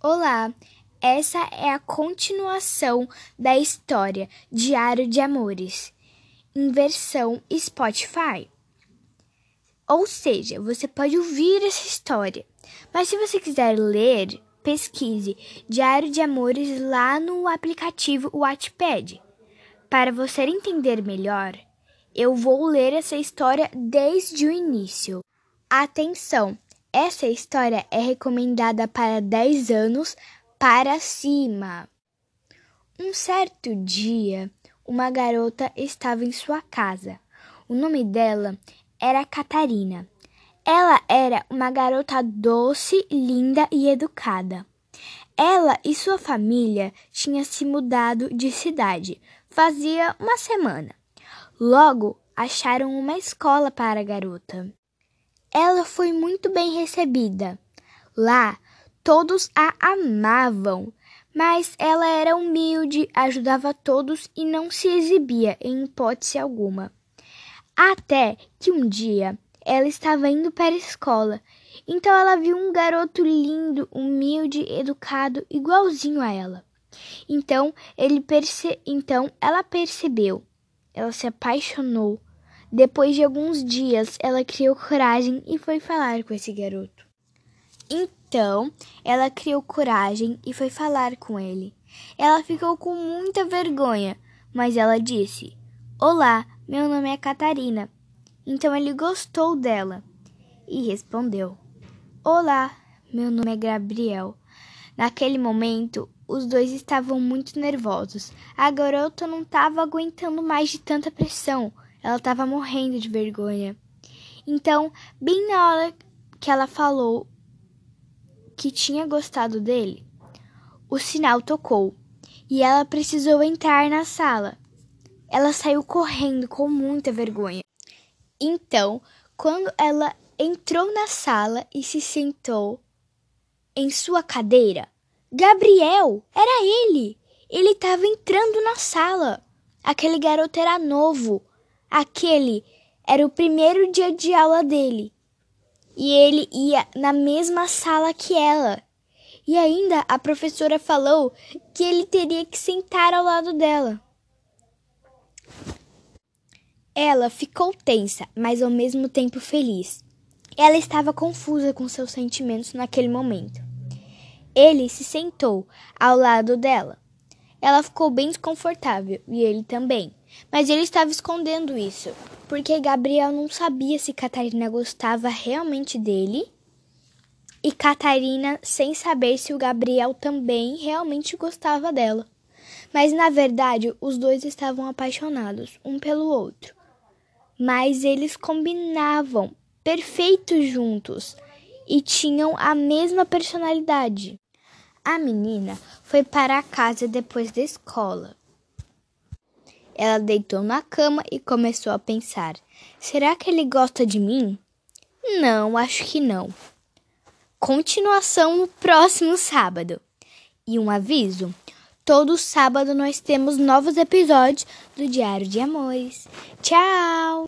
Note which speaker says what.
Speaker 1: Olá, essa é a continuação da história Diário de Amores, em versão Spotify. Ou seja, você pode ouvir essa história, mas se você quiser ler, pesquise Diário de Amores lá no aplicativo Wattpad. Para você entender melhor, eu vou ler essa história desde o início. Atenção! Essa história é recomendada para 10 anos para cima. Um certo dia, uma garota estava em sua casa. O nome dela era Catarina. Ela era uma garota doce, linda e educada. Ela e sua família tinham se mudado de cidade fazia uma semana. Logo, acharam uma escola para a garota. Ela foi muito bem recebida. Lá, todos a amavam, mas ela era humilde, ajudava todos e não se exibia em hipótese alguma. Até que um dia ela estava indo para a escola, então ela viu um garoto lindo, humilde, educado, igualzinho a ela. Então, ele perce... então ela percebeu. Ela se apaixonou depois de alguns dias, ela criou coragem e foi falar com esse garoto. Então, ela criou coragem e foi falar com ele. Ela ficou com muita vergonha, mas ela disse: Olá, meu nome é Catarina. Então ele gostou dela e respondeu: Olá, meu nome é Gabriel. Naquele momento, os dois estavam muito nervosos. A garota não estava aguentando mais de tanta pressão. Ela estava morrendo de vergonha. Então, bem na hora que ela falou que tinha gostado dele, o sinal tocou e ela precisou entrar na sala. Ela saiu correndo com muita vergonha. Então, quando ela entrou na sala e se sentou em sua cadeira, Gabriel, era ele! Ele estava entrando na sala. Aquele garoto era novo. Aquele era o primeiro dia de aula dele. E ele ia na mesma sala que ela. E ainda a professora falou que ele teria que sentar ao lado dela. Ela ficou tensa, mas ao mesmo tempo feliz. Ela estava confusa com seus sentimentos naquele momento. Ele se sentou ao lado dela. Ela ficou bem desconfortável e ele também. Mas ele estava escondendo isso, porque Gabriel não sabia se Catarina gostava realmente dele e Catarina sem saber se o Gabriel também realmente gostava dela. Mas na verdade, os dois estavam apaixonados um pelo outro. Mas eles combinavam perfeitos juntos e tinham a mesma personalidade. A menina foi para casa depois da escola. Ela deitou na cama e começou a pensar: será que ele gosta de mim? Não, acho que não. Continuação no próximo sábado. E um aviso: todo sábado nós temos novos episódios do Diário de Amores. Tchau!